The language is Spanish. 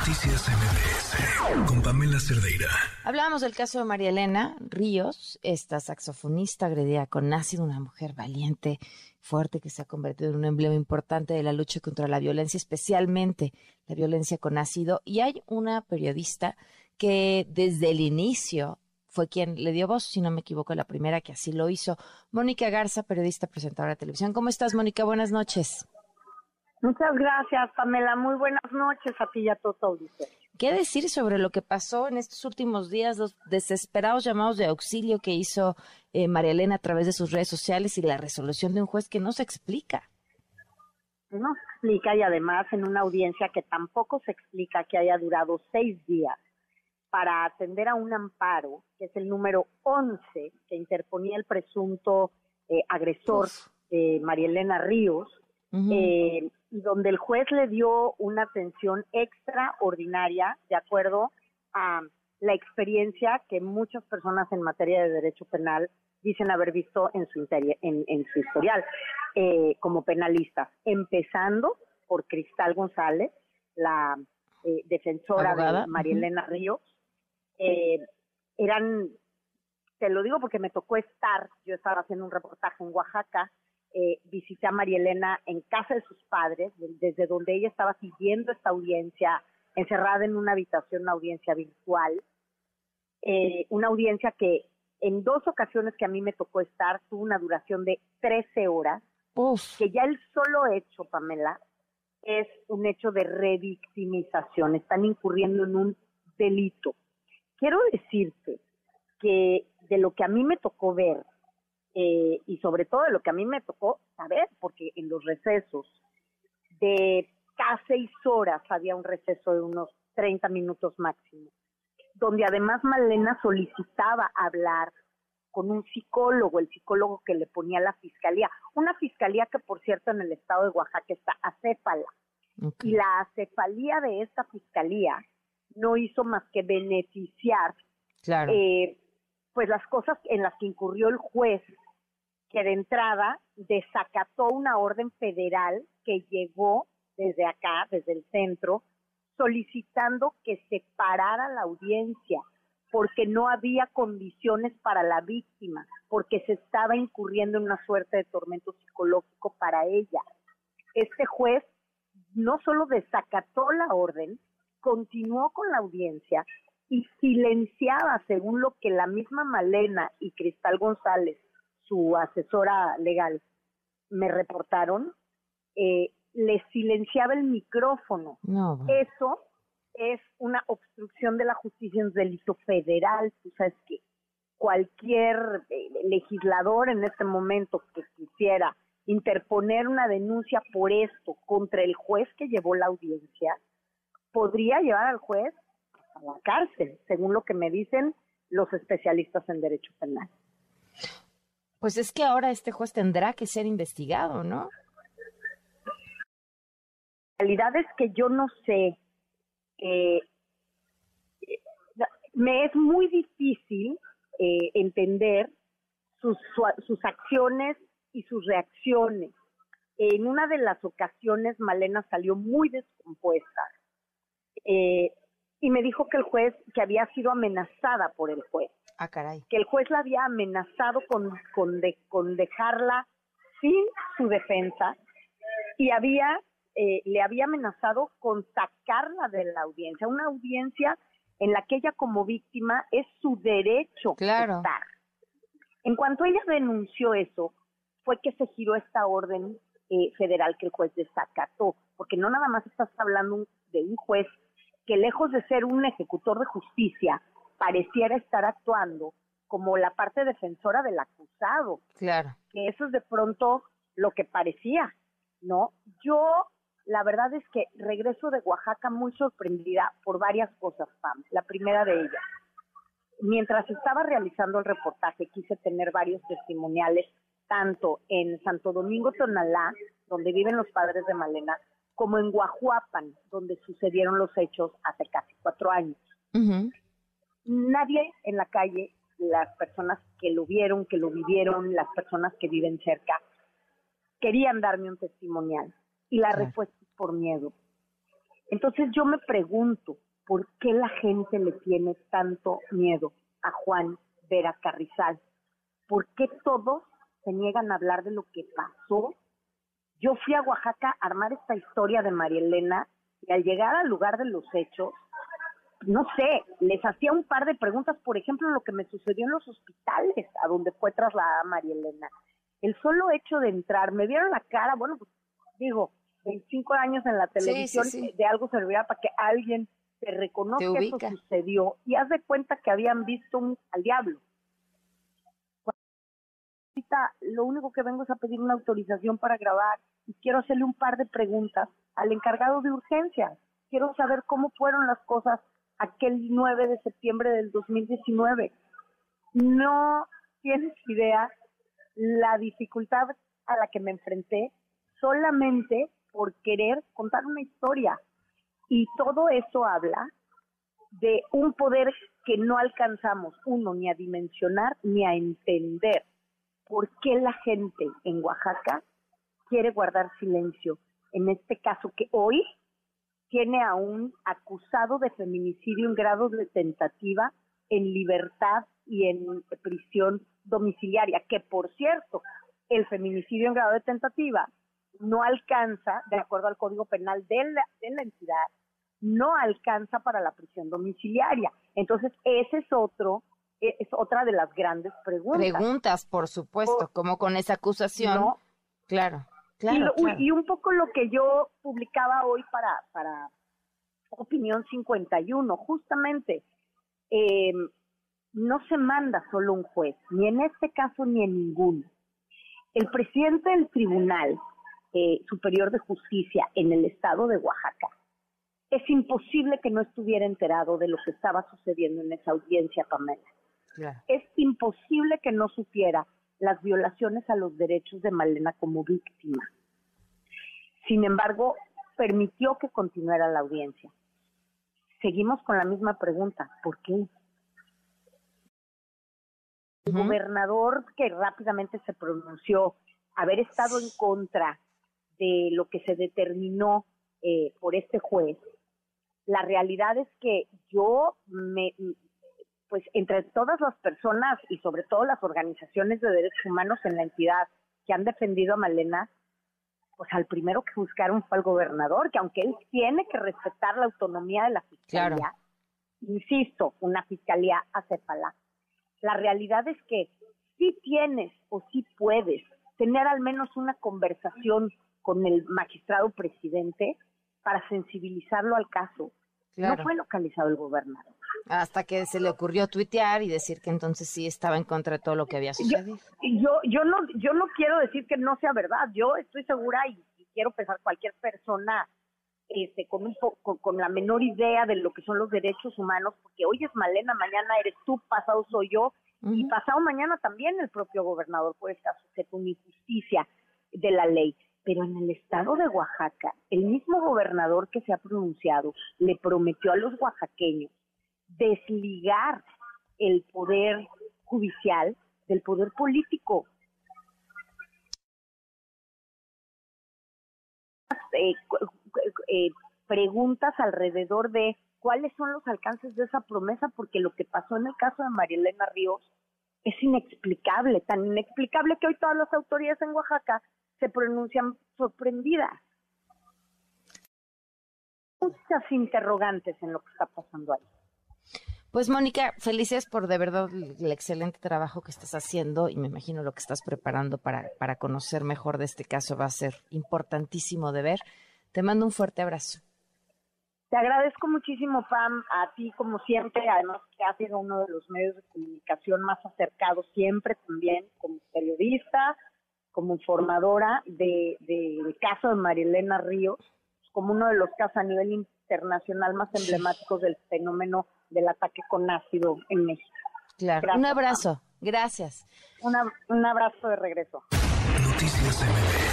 Noticias MBS con Pamela Cerdeira. Hablábamos del caso de María Elena Ríos, esta saxofonista agredida con ácido, una mujer valiente, fuerte, que se ha convertido en un emblema importante de la lucha contra la violencia, especialmente la violencia con ácido. Y hay una periodista que desde el inicio fue quien le dio voz, si no me equivoco, la primera que así lo hizo. Mónica Garza, periodista, presentadora de televisión. ¿Cómo estás, Mónica? Buenas noches. Muchas gracias, Pamela. Muy buenas noches a ti y a todo auditorio. ¿Qué decir sobre lo que pasó en estos últimos días, los desesperados llamados de auxilio que hizo eh, María Elena a través de sus redes sociales y la resolución de un juez que no se explica? No se explica y además en una audiencia que tampoco se explica que haya durado seis días para atender a un amparo, que es el número 11 que interponía el presunto eh, agresor eh, María Elena Ríos, eh, y donde el juez le dio una atención extraordinaria de acuerdo a la experiencia que muchas personas en materia de derecho penal dicen haber visto en su, en, su historial eh, como penalistas, empezando por Cristal González, la eh, defensora de María Elena Ríos, eh, eran, te lo digo porque me tocó estar, yo estaba haciendo un reportaje en Oaxaca, eh, visité a María Elena en casa de sus padres, desde donde ella estaba siguiendo esta audiencia, encerrada en una habitación, una audiencia virtual, eh, una audiencia que en dos ocasiones que a mí me tocó estar tuvo una duración de 13 horas, que ya el solo hecho, Pamela, es un hecho de revictimización, están incurriendo en un delito. Quiero decirte que de lo que a mí me tocó ver eh, y sobre todo de lo que a mí me tocó saber, porque en los recesos de casi seis horas había un receso de unos 30 minutos máximo, donde además Malena solicitaba hablar con un psicólogo, el psicólogo que le ponía la fiscalía, una fiscalía que por cierto en el estado de Oaxaca está acéfala. Y la acefalía de esta fiscalía no hizo más que beneficiar eh, pues las cosas en las que incurrió el juez, que de entrada desacató una orden federal que llegó desde acá, desde el centro, solicitando que se parara la audiencia porque no había condiciones para la víctima, porque se estaba incurriendo en una suerte de tormento psicológico para ella. Este juez no solo desacató la orden, continuó con la audiencia y silenciaba, según lo que la misma Malena y Cristal González, su asesora legal, me reportaron, eh, le silenciaba el micrófono. Eso es una obstrucción de la justicia, un delito federal. Tú sabes que cualquier eh, legislador en este momento que quisiera interponer una denuncia por esto contra el juez que llevó la audiencia, podría llevar al juez a la cárcel, según lo que me dicen los especialistas en derecho penal. Pues es que ahora este juez tendrá que ser investigado, ¿no? La realidad es que yo no sé, eh, me es muy difícil eh, entender sus, sus acciones y sus reacciones. En una de las ocasiones Malena salió muy descompuesta eh, y me dijo que el juez, que había sido amenazada por el juez. Ah, caray. Que el juez la había amenazado con, con, con dejarla sin su defensa y había, eh, le había amenazado con sacarla de la audiencia, una audiencia en la que ella como víctima es su derecho claro. estar. En cuanto ella denunció eso, fue que se giró esta orden eh, federal que el juez desacató, porque no nada más estás hablando de un juez que lejos de ser un ejecutor de justicia, pareciera estar actuando como la parte defensora del acusado. Claro. Que eso es de pronto lo que parecía, ¿no? Yo, la verdad es que regreso de Oaxaca muy sorprendida por varias cosas, Pam. La primera de ellas, mientras estaba realizando el reportaje, quise tener varios testimoniales, tanto en Santo Domingo Tonalá, donde viven los padres de Malena, como en Guajuapan, donde sucedieron los hechos hace casi cuatro años. Nadie en la calle, las personas que lo vieron, que lo vivieron, las personas que viven cerca, querían darme un testimonial. Y la respuesta es por miedo. Entonces yo me pregunto, ¿por qué la gente le tiene tanto miedo a Juan Vera Carrizal? ¿Por qué todos se niegan a hablar de lo que pasó? Yo fui a Oaxaca a armar esta historia de María Elena y al llegar al lugar de los hechos, no sé, les hacía un par de preguntas, por ejemplo, lo que me sucedió en los hospitales a donde fue trasladada María Elena. El solo hecho de entrar, me vieron la cara, bueno, pues digo, 25 años en la televisión, de algo servirá para que alguien te reconozca que eso sucedió y haz de cuenta que habían visto un, al diablo. Ahorita lo único que vengo es a pedir una autorización para grabar y quiero hacerle un par de preguntas al encargado de urgencias. Quiero saber cómo fueron las cosas aquel 9 de septiembre del 2019. No tienes idea la dificultad a la que me enfrenté solamente por querer contar una historia. Y todo eso habla de un poder que no alcanzamos, uno, ni a dimensionar ni a entender. ¿Por qué la gente en Oaxaca quiere guardar silencio? En este caso que hoy tiene a un acusado de feminicidio en grado de tentativa en libertad y en prisión domiciliaria, que por cierto, el feminicidio en grado de tentativa no alcanza, de acuerdo al Código Penal de la, de la entidad, no alcanza para la prisión domiciliaria. Entonces, ese es otro, e, es otra de las grandes preguntas. Preguntas, por supuesto, como con esa acusación. claro, claro y, y, un poco lo que yo publicaba hoy para, para Opinión 51, justamente, eh, no se manda solo un juez, ni en este caso ni en ninguno. El presidente del Tribunal eh, Superior de Justicia en el estado de Oaxaca, es imposible que no estuviera enterado de lo que estaba sucediendo en esa audiencia, Pamela. Es imposible que no supiera las violaciones a los derechos de Malena como víctima. Sin embargo, permitió que continuara la audiencia. Seguimos con la misma pregunta, ¿por qué? El gobernador que rápidamente se pronunció, haber estado en contra de lo que se determinó eh, por este juez, la realidad es que yo me, pues entre todas las personas y sobre todo las organizaciones de derechos humanos en la entidad que han defendido a Malena, pues al primero que buscaron fue al gobernador, que aunque él tiene que respetar la autonomía de la fiscalía, insisto, una fiscalía acépala, la realidad es que si tienes o si puedes tener al menos una conversación con el magistrado presidente para sensibilizarlo al caso. No fue localizado el gobernador. Hasta que se le ocurrió tuitear y decir que entonces sí estaba en contra de todo lo que había sucedido. Yo, yo, no, yo no quiero decir que no sea verdad. Yo estoy segura y, quiero pensar cualquier persona este, con, un con, la menor idea de lo que son los derechos humanos, porque hoy es Malena, mañana eres tú, pasado soy yo, y pasado mañana también el propio gobernador puede estar sujeto a una injusticia de la ley pero en el estado de Oaxaca, el mismo gobernador que se ha pronunciado le prometió a los oaxaqueños desligar el poder judicial del poder político. Eh, eh, preguntas alrededor de cuáles son los alcances de esa promesa, porque lo que pasó en el caso de María Elena Ríos es inexplicable, tan inexplicable que hoy todas las autoridades en Oaxaca se pronuncian sorprendidas. Muchas interrogantes en lo que está pasando ahí. Pues Mónica, felices por de verdad el excelente trabajo que estás haciendo y me imagino lo que estás preparando para, para conocer mejor de este caso va a ser importantísimo de ver. Te mando un fuerte abrazo. Te agradezco muchísimo, Pam, a ti como siempre, además que has sido uno de los medios de comunicación más acercados siempre también como periodista, como informadora de, del caso de Marilena Ríos, como uno de los casos a nivel internacional más emblemáticos del fenómeno del ataque con ácido en México. Claro, un abrazo, gracias. un abrazo de regreso. Noticias